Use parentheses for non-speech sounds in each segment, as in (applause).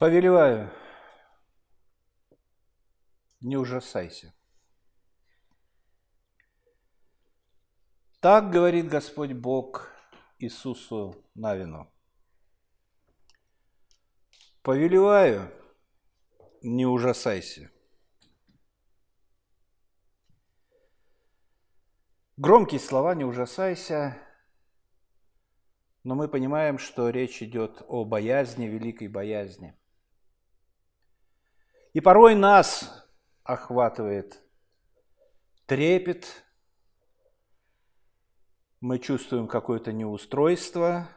Повелеваю, не ужасайся. Так говорит Господь Бог Иисусу Навину. Повелеваю, не ужасайся. Громкие слова «не ужасайся», но мы понимаем, что речь идет о боязни, великой боязни. И порой нас охватывает трепет, мы чувствуем какое-то неустройство,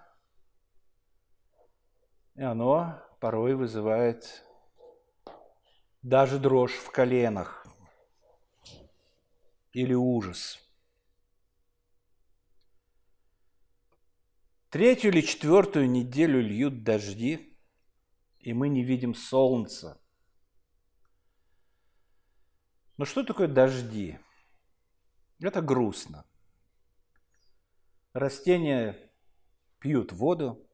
и оно порой вызывает даже дрожь в коленах или ужас. Третью или четвертую неделю льют дожди, и мы не видим солнца. Но что такое дожди? Это грустно. Растения пьют воду,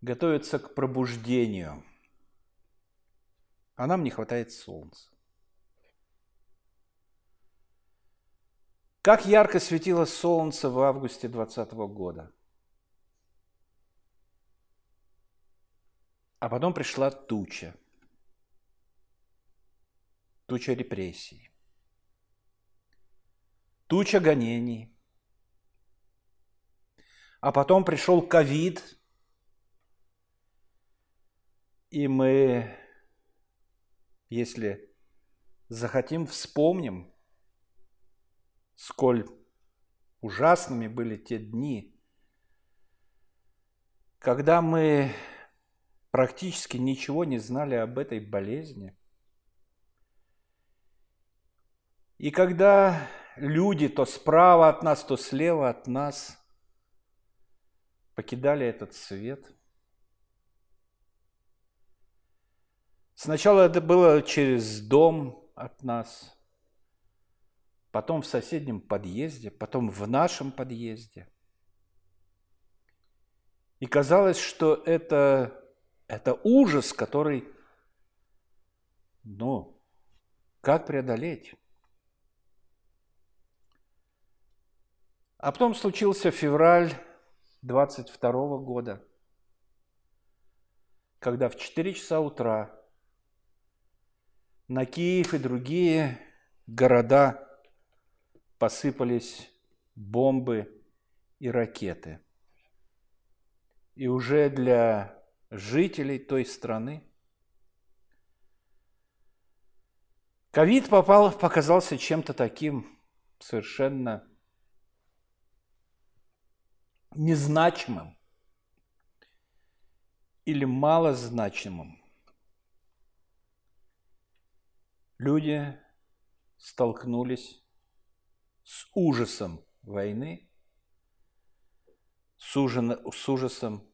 готовятся к пробуждению, а нам не хватает солнца. Как ярко светило солнце в августе 2020 года. А потом пришла туча. Туча репрессий. Туча гонений – а потом пришел ковид, и мы, если захотим, вспомним, сколь ужасными были те дни, когда мы практически ничего не знали об этой болезни. И когда люди то справа от нас, то слева от нас покидали этот свет. Сначала это было через дом от нас, потом в соседнем подъезде, потом в нашем подъезде. И казалось, что это, это ужас, который, ну, как преодолеть? А потом случился февраль 22 года, когда в 4 часа утра на Киев и другие города посыпались бомбы и ракеты. И уже для жителей той страны ковид попал, показался чем-то таким совершенно незначимым или малозначимым. Люди столкнулись с ужасом войны, с, ужасом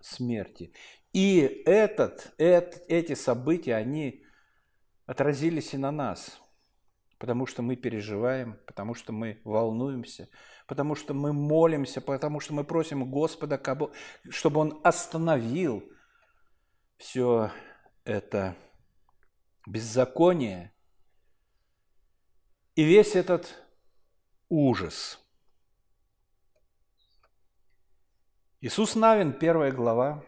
смерти. И этот, этот, эти события, они отразились и на нас, потому что мы переживаем, потому что мы волнуемся, потому что мы молимся, потому что мы просим Господа, чтобы Он остановил все это беззаконие и весь этот ужас. Иисус Навин, первая глава,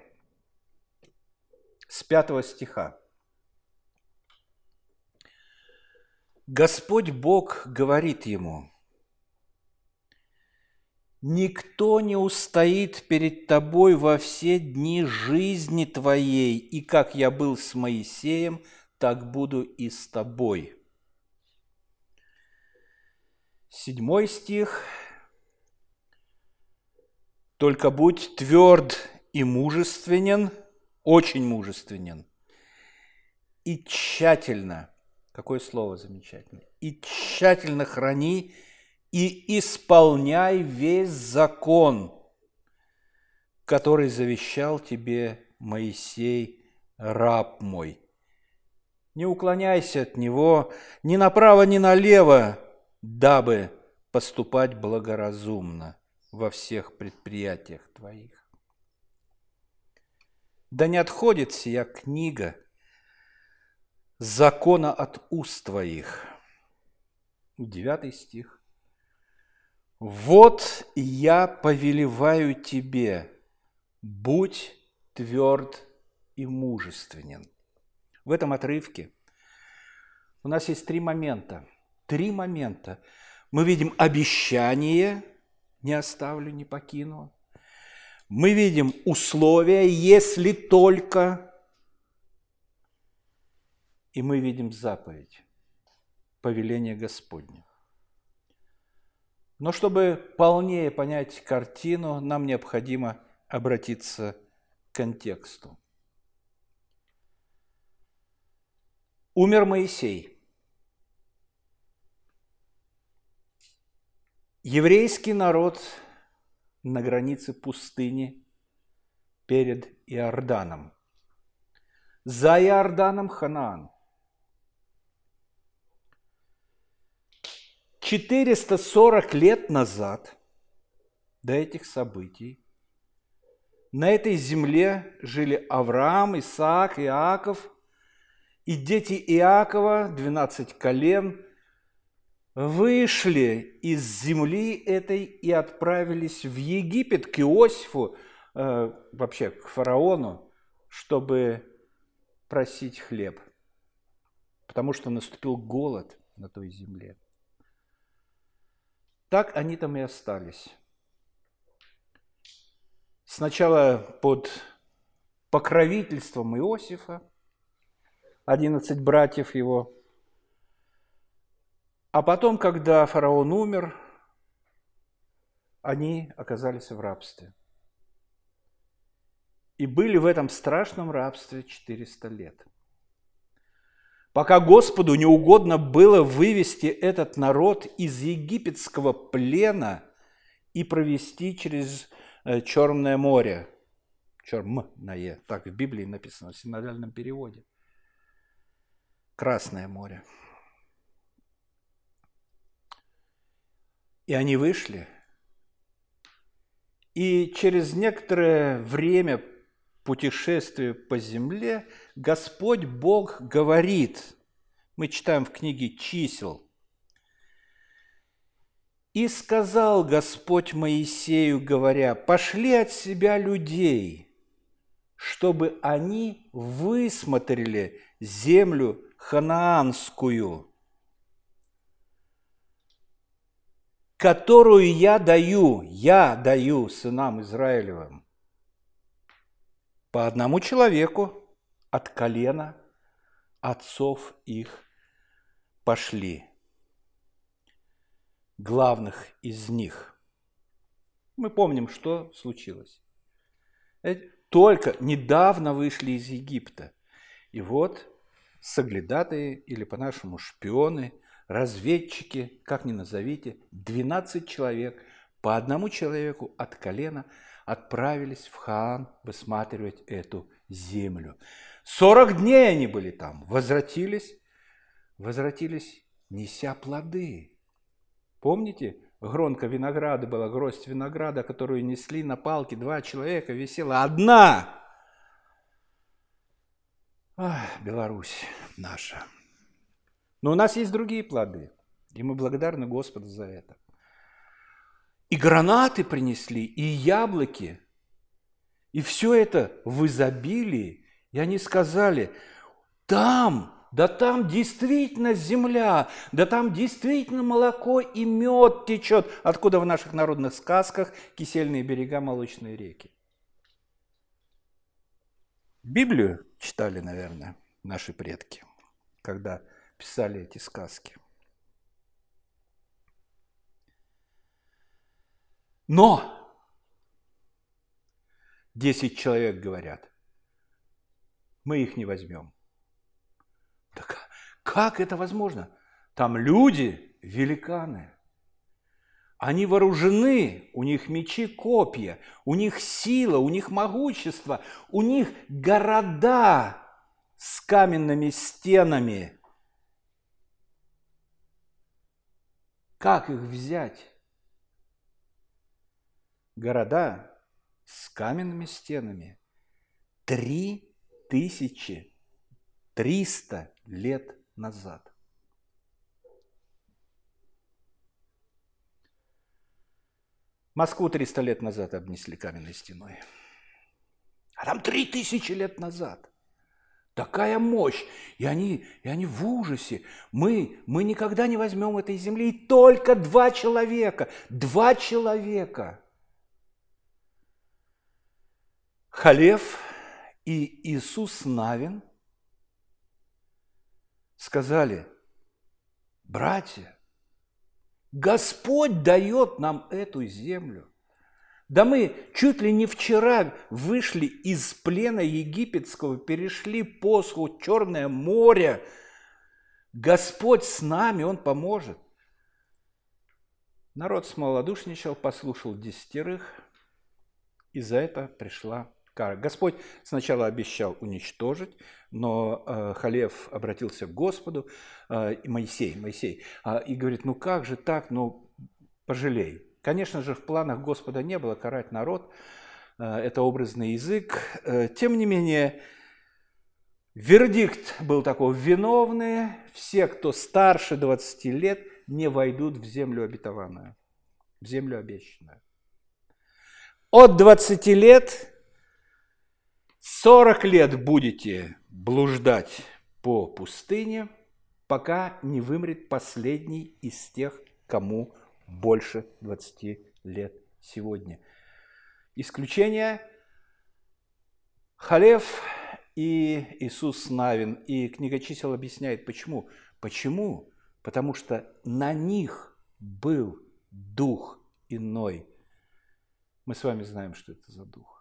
с пятого стиха. Господь Бог говорит ему – Никто не устоит перед тобой во все дни жизни твоей, и как я был с Моисеем, так буду и с тобой. Седьмой стих. Только будь тверд и мужественен, очень мужественен, и тщательно, какое слово замечательное, и тщательно храни и исполняй весь закон, который завещал тебе Моисей, раб мой. Не уклоняйся от него ни направо, ни налево, дабы поступать благоразумно во всех предприятиях твоих. Да не отходит сия книга закона от уст твоих. Девятый стих. Вот я повелеваю тебе, будь тверд и мужественен. В этом отрывке у нас есть три момента. Три момента. Мы видим обещание, не оставлю, не покину. Мы видим условия, если только. И мы видим заповедь, повеление Господне. Но чтобы полнее понять картину, нам необходимо обратиться к контексту. Умер Моисей – Еврейский народ на границе пустыни перед Иорданом. За Иорданом Ханаан. 440 лет назад, до этих событий, на этой земле жили Авраам, Исаак, Иаков, и дети Иакова, 12 колен – вышли из земли этой и отправились в Египет к Иосифу, э, вообще к фараону, чтобы просить хлеб, потому что наступил голод на той земле. Так они там и остались. Сначала под покровительством Иосифа, 11 братьев его – а потом, когда фараон умер, они оказались в рабстве. И были в этом страшном рабстве 400 лет. Пока Господу не угодно было вывести этот народ из египетского плена и провести через э, Черное море. Чермное, так в Библии написано, в синодальном переводе. Красное море. И они вышли. И через некоторое время путешествия по земле Господь Бог говорит, мы читаем в книге чисел, «И сказал Господь Моисею, говоря, пошли от себя людей, чтобы они высмотрели землю ханаанскую, которую я даю, я даю сынам Израилевым, по одному человеку от колена отцов их пошли, главных из них. Мы помним, что случилось. Только недавно вышли из Египта. И вот соглядатые, или по-нашему шпионы – разведчики, как ни назовите, 12 человек, по одному человеку от колена отправились в Хаан высматривать эту землю. 40 дней они были там, возвратились, возвратились, неся плоды. Помните, гронка винограда была, гроздь винограда, которую несли на палке два человека, висела одна. Ах, Беларусь наша. Но у нас есть другие плоды, и мы благодарны Господу за это. И гранаты принесли, и яблоки, и все это в изобилии. И они сказали, там, да там действительно земля, да там действительно молоко и мед течет, откуда в наших народных сказках кисельные берега, молочные реки. Библию читали, наверное, наши предки, когда писали эти сказки. Но 10 человек говорят, мы их не возьмем. Так как это возможно? Там люди, великаны. Они вооружены, у них мечи, копья, у них сила, у них могущество, у них города с каменными стенами – Как их взять? Города с каменными стенами, Три тысячи триста лет назад. Москву 300 лет назад обнесли каменной стеной. А там 3000 лет назад. Такая мощь. И они, и они в ужасе. Мы, мы никогда не возьмем этой земли. И только два человека. Два человека. Халев и Иисус Навин сказали, братья, Господь дает нам эту землю. Да мы чуть ли не вчера вышли из плена египетского, перешли посху Черное море. Господь с нами, Он поможет. Народ смолодушничал, послушал десятерых, и за это пришла кара. Господь сначала обещал уничтожить, но э, Халев обратился к Господу, э, и Моисей, Моисей, э, и говорит, ну как же так, ну пожалей. Конечно же, в планах Господа не было карать народ, э, это образный язык. Э, тем не менее, вердикт был такой, виновные, все, кто старше 20 лет, не войдут в землю обетованную, в землю обещанную. От 20 лет 40 лет будете блуждать по пустыне, пока не вымрет последний из тех, кому больше 20 лет сегодня. Исключение Халев и Иисус Навин. И книга чисел объясняет, почему. Почему? Потому что на них был дух иной. Мы с вами знаем, что это за дух.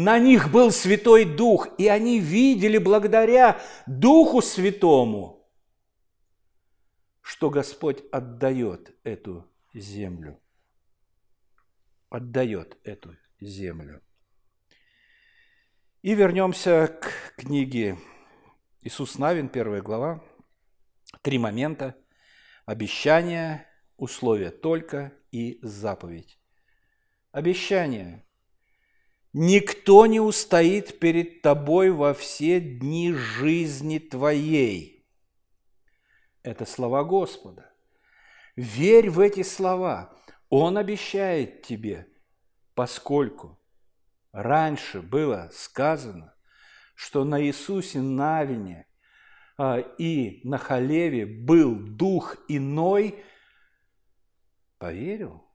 На них был Святой Дух, и они видели благодаря Духу Святому, что Господь отдает эту землю. Отдает эту землю. И вернемся к книге Иисус Навин, первая глава. Три момента. Обещание, условие только и заповедь. Обещание – Никто не устоит перед тобой во все дни жизни твоей. Это слова Господа. Верь в эти слова. Он обещает тебе, поскольку раньше было сказано, что на Иисусе Навине а, и на Халеве был дух иной, поверил –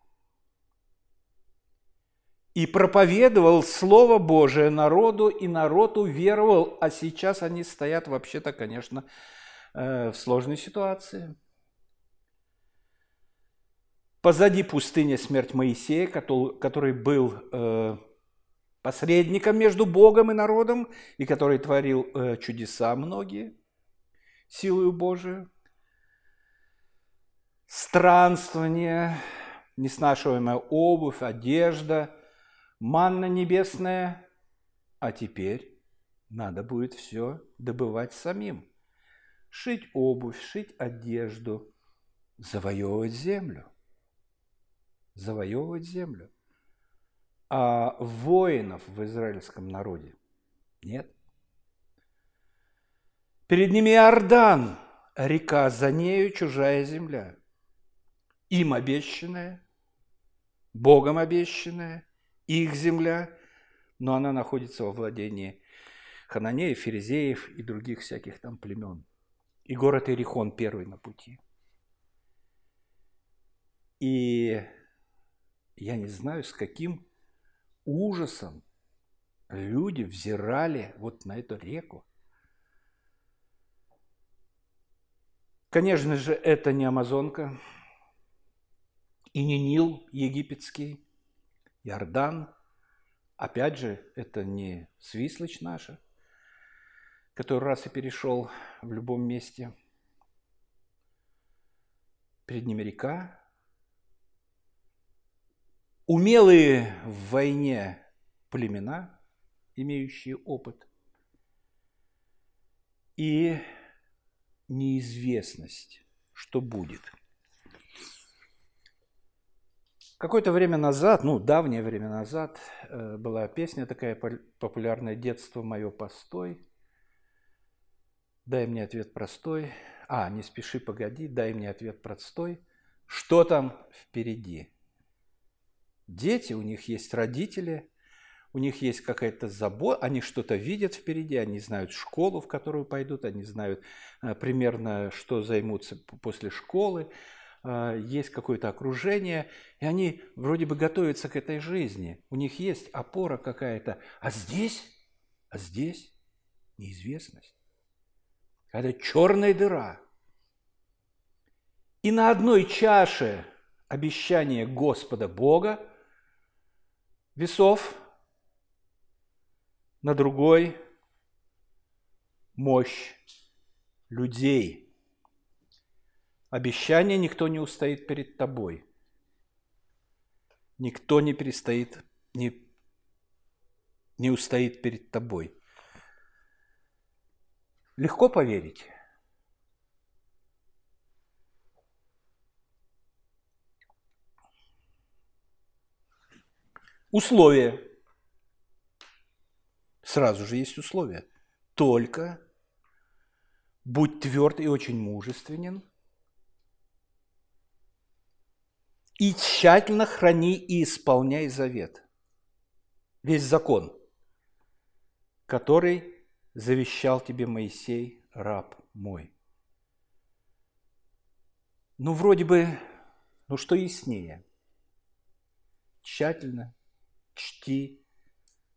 и проповедовал Слово Божие народу, и народ уверовал, а сейчас они стоят вообще-то, конечно, э, в сложной ситуации. Позади пустыня смерть Моисея, который был э, посредником между Богом и народом, и который творил э, чудеса многие, силою Божию. Странствование, неснашиваемая обувь, одежда – манна небесная, а теперь надо будет все добывать самим. Шить обувь, шить одежду, завоевывать землю. Завоевывать землю. А воинов в израильском народе нет. Перед ними Иордан, река, за нею чужая земля. Им обещанная, Богом обещанная – их земля, но она находится во владении Хананеев, Ферезеев и других всяких там племен. И город Иерихон первый на пути. И я не знаю, с каким ужасом люди взирали вот на эту реку. Конечно же, это не Амазонка и не Нил египетский, Иордан. Опять же, это не Свислочь наша, который раз и перешел в любом месте. Перед ними река. Умелые в войне племена, имеющие опыт. И неизвестность, что будет – Какое-то время назад, ну, давнее время назад, э, была песня такая популярная «Детство мое постой». Дай мне ответ простой. А, не спеши, погоди, дай мне ответ простой. Что там впереди? Дети, у них есть родители, у них есть какая-то забота, они что-то видят впереди, они знают школу, в которую пойдут, они знают э, примерно, что займутся после школы, есть какое-то окружение, и они вроде бы готовятся к этой жизни, у них есть опора какая-то, а здесь, а здесь неизвестность. Это черная дыра. И на одной чаше обещание Господа Бога, весов на другой мощь людей. Обещание никто не устоит перед тобой. Никто не перестоит, не, не устоит перед тобой. Легко поверить? Условия – Сразу же есть условия. Только будь тверд и очень мужественен, и тщательно храни и исполняй завет. Весь закон, который завещал тебе Моисей, раб мой. Ну, вроде бы, ну что яснее? Тщательно чти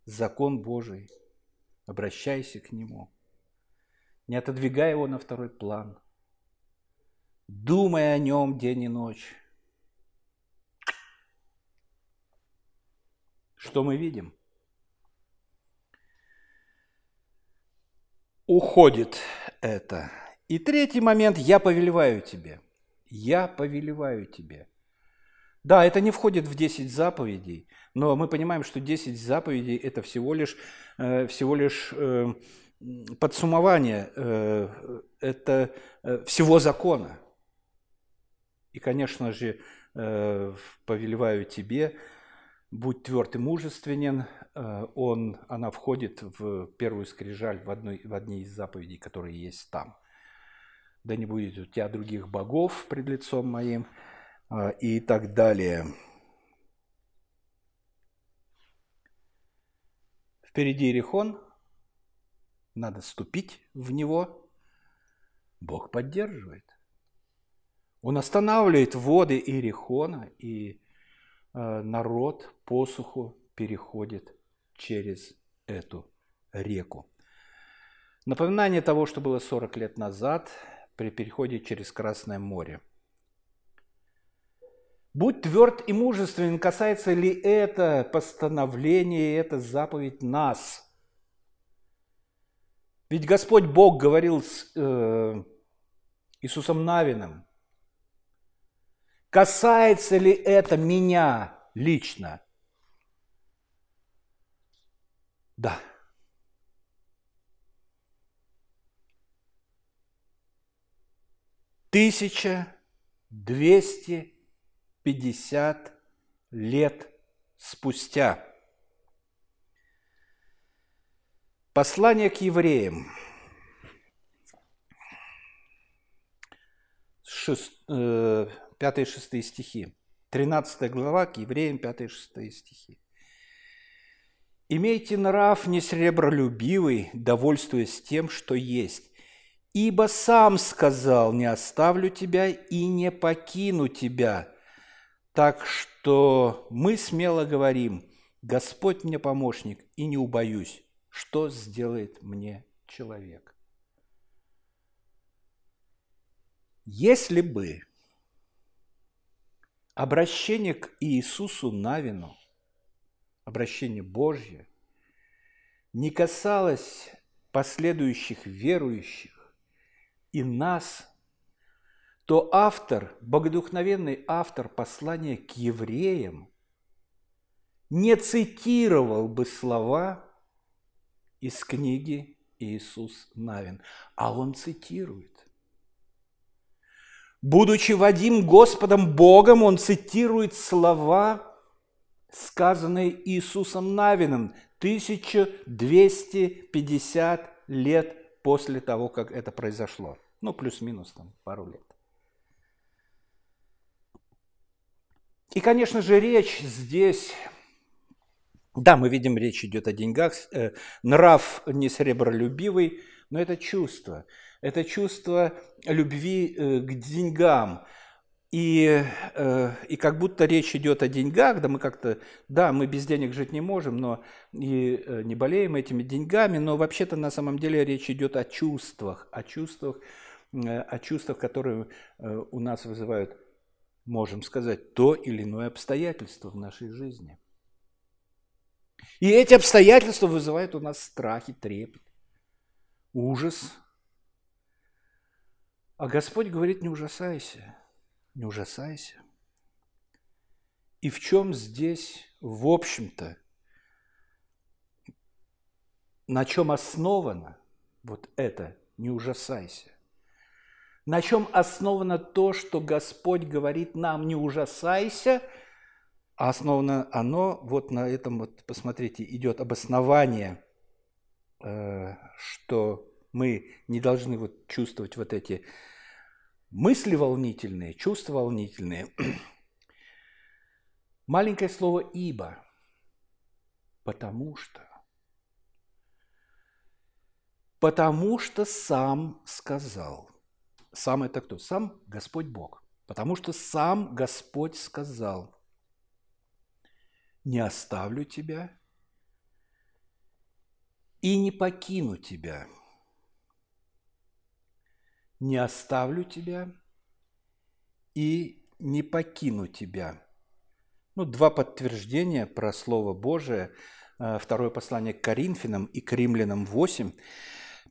закон Божий, обращайся к Нему, не отодвигай его на второй план, думай о нем день и ночь. Что мы видим? Уходит это. И третий момент – я повелеваю тебе. Я повелеваю тебе – да, это не входит в 10 заповедей, но мы понимаем, что 10 заповедей – это всего лишь, э, всего лишь э, подсумование, э, это всего закона. И, конечно же, повелеваю тебе, будь тверд и мужественен, он, она входит в первую скрижаль, в, одной, в одни из заповедей, которые есть там. Да не будет у тебя других богов пред лицом моим – а, и так далее. Впереди Иерихон, надо ступить в него. Бог поддерживает. Он останавливает воды Иерихона, и народ посуху переходит через эту реку. Напоминание того, что было 40 лет назад при переходе через Красное море – Будь тверд и мужественен, касается ли это постановление, это заповедь нас. Ведь Господь Бог говорил с э, Иисусом Навином. Касается ли это меня лично? Да. Тысяча двести 50 лет спустя. Послание к евреям. 5-6 э, стихи. 13 глава к евреям, 5-6 стихи. «Имейте нрав несребролюбивый, довольствуясь тем, что есть, ибо сам сказал, не оставлю тебя и не покину тебя, так что мы смело говорим, Господь мне помощник, и не убоюсь, что сделает мне человек. Если бы обращение к Иисусу Навину, обращение Божье, не касалось последующих верующих и нас то автор, богодухновенный автор послания к евреям, не цитировал бы слова из книги Иисус Навин, а он цитирует. Будучи водим Господом Богом, он цитирует слова, сказанные Иисусом Навином 1250 лет после того, как это произошло. Ну, плюс-минус там пару лет. И, конечно же, речь здесь да, мы видим, речь идет о деньгах. Э, нрав не сребролюбивый, но это чувство. Это чувство любви э, к деньгам. И, э, и как будто речь идет о деньгах, да мы как-то, да, мы без денег жить не можем, но и не болеем этими деньгами, но вообще-то на самом деле речь идет о чувствах, о чувствах, о чувствах, которые у нас вызывают, можем сказать, то или иное обстоятельство в нашей жизни – и эти обстоятельства вызывают у нас страх и трепет, ужас. А Господь говорит, не ужасайся, не ужасайся. И в чем здесь, в общем-то, на чем основано вот это «не ужасайся»? На чем основано то, что Господь говорит нам «не ужасайся», а основано оно вот на этом, вот посмотрите, идет обоснование, э, что мы не должны вот чувствовать вот эти мысли волнительные, чувства волнительные. (clears throat) Маленькое слово «ибо», потому что. Потому что сам сказал. Сам это кто? Сам Господь Бог. Потому что сам Господь сказал – не оставлю тебя и не покину тебя. Не оставлю тебя и не покину тебя. Ну, два подтверждения про Слово Божие. Э, второе послание к Коринфянам и к Римлянам 8.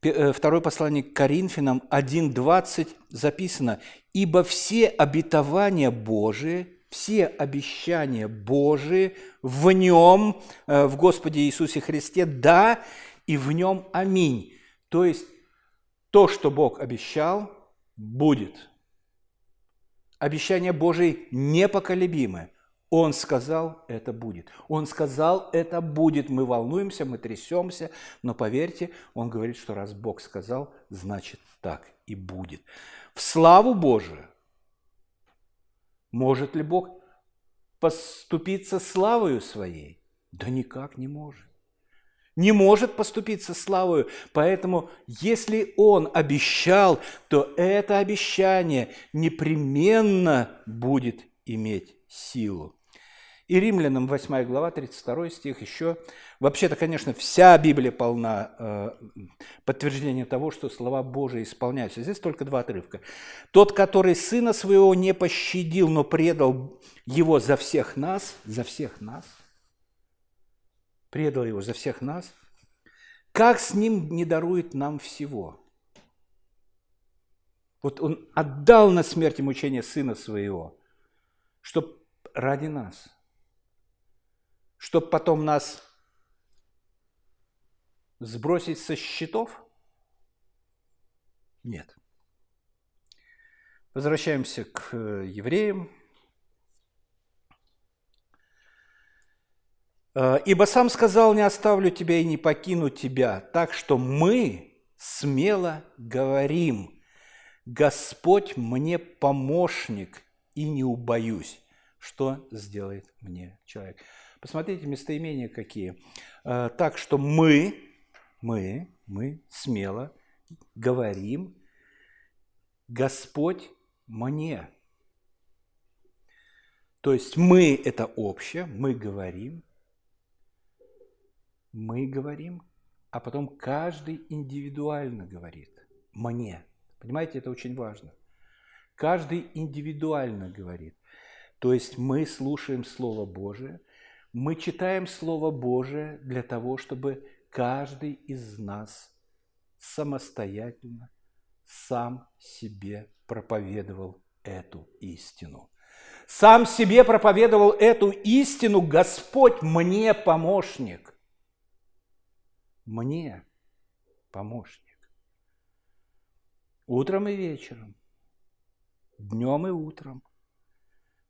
Э, второе послание к Коринфянам 1.20 записано «Ибо все обетования Божии все обещания Божии в Нем, э, в Господе Иисусе Христе, да, и в Нем аминь. То есть то, что Бог обещал, будет. Обещание Божие непоколебимое. Он сказал, это будет. Он сказал, это будет. Мы волнуемся, мы трясемся, но поверьте, он говорит, что раз Бог сказал, значит так и будет. В славу Божию может ли Бог поступиться славою своей? Да никак не может. Не может поступиться славою. Поэтому, если Он обещал, то это обещание непременно будет иметь силу. И Римлянам 8 глава, 32 стих еще. Вообще-то, конечно, вся Библия полна э, подтверждения того, что слова Божии исполняются. Здесь только два отрывка. «Тот, который сына своего не пощадил, но предал его за всех нас, за всех нас, предал его за всех нас, как с ним не дарует нам всего?» Вот он отдал на смерть и мучение сына своего, чтобы ради нас – чтобы потом нас сбросить со счетов? Нет. Возвращаемся к э, евреям. «Э, «Ибо сам сказал, не оставлю тебя и не покину тебя, так что мы смело говорим, Господь мне помощник, и не убоюсь, что сделает мне человек». Посмотрите местоимения какие. Э, так что мы, мы, мы смело говорим, Господь мне. То есть мы – это общее, мы говорим, мы говорим, а потом каждый индивидуально говорит «мне». Понимаете, это очень важно. Каждый индивидуально говорит. То есть мы слушаем Слово Божие – мы читаем Слово Божие для того, чтобы каждый из нас самостоятельно сам себе проповедовал эту истину. Сам себе проповедовал эту истину Господь мне помощник. Мне помощник. Утром и вечером. днем и утром,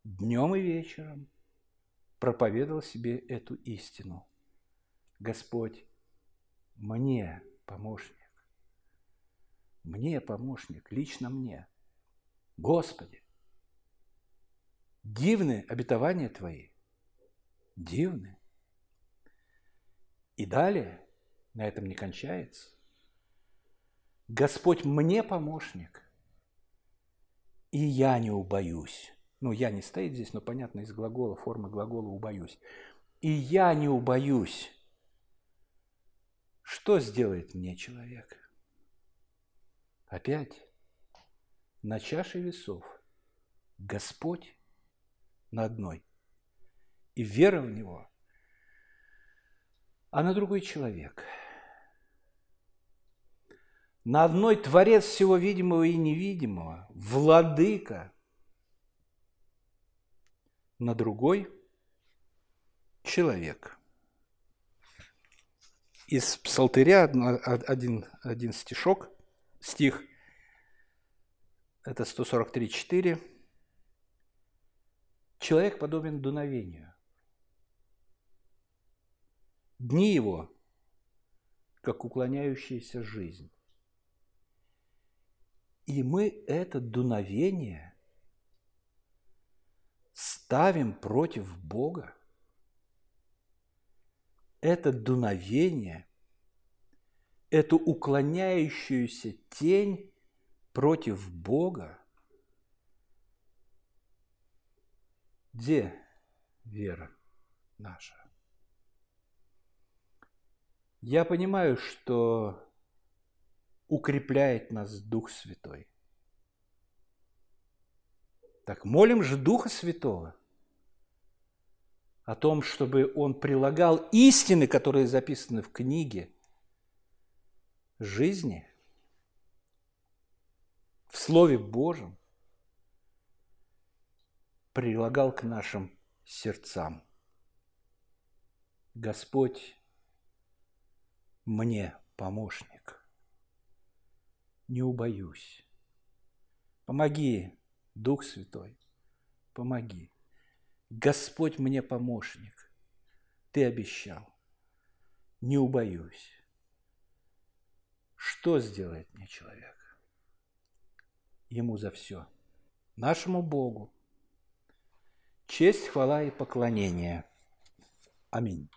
днем и вечером проповедовал себе эту истину. Господь, мне помощник. Мне помощник, лично мне. Господи, дивны обетования Твои. Дивны. И далее, на этом не кончается. Господь мне помощник, и я не убоюсь. Ну, я не стоит здесь, но понятно из глагола, формы глагола убоюсь. И я не убоюсь. Что сделает мне человек? Опять на чаше весов Господь на одной и вера в Него, а на другой человек. На одной Творец всего видимого и невидимого, Владыка, на другой человек. Из Псалтыря один, один стишок, стих, это 143.4. Человек подобен дуновению. Дни его, как уклоняющаяся жизнь. И мы это дуновение ставим против Бога. Это дуновение, эту уклоняющуюся тень против Бога. Где вера наша? Я понимаю, что укрепляет нас Дух Святой. Так молим же Духа Святого о том, чтобы Он прилагал истины, которые записаны в книге жизни, в Слове Божьем, прилагал к нашим сердцам. Господь мне помощник. Не убоюсь. Помоги, Дух Святой, помоги. Господь мне помощник. Ты обещал. Не убоюсь. Что сделает мне человек? Ему за все. Нашему Богу. Честь, хвала и поклонение. Аминь.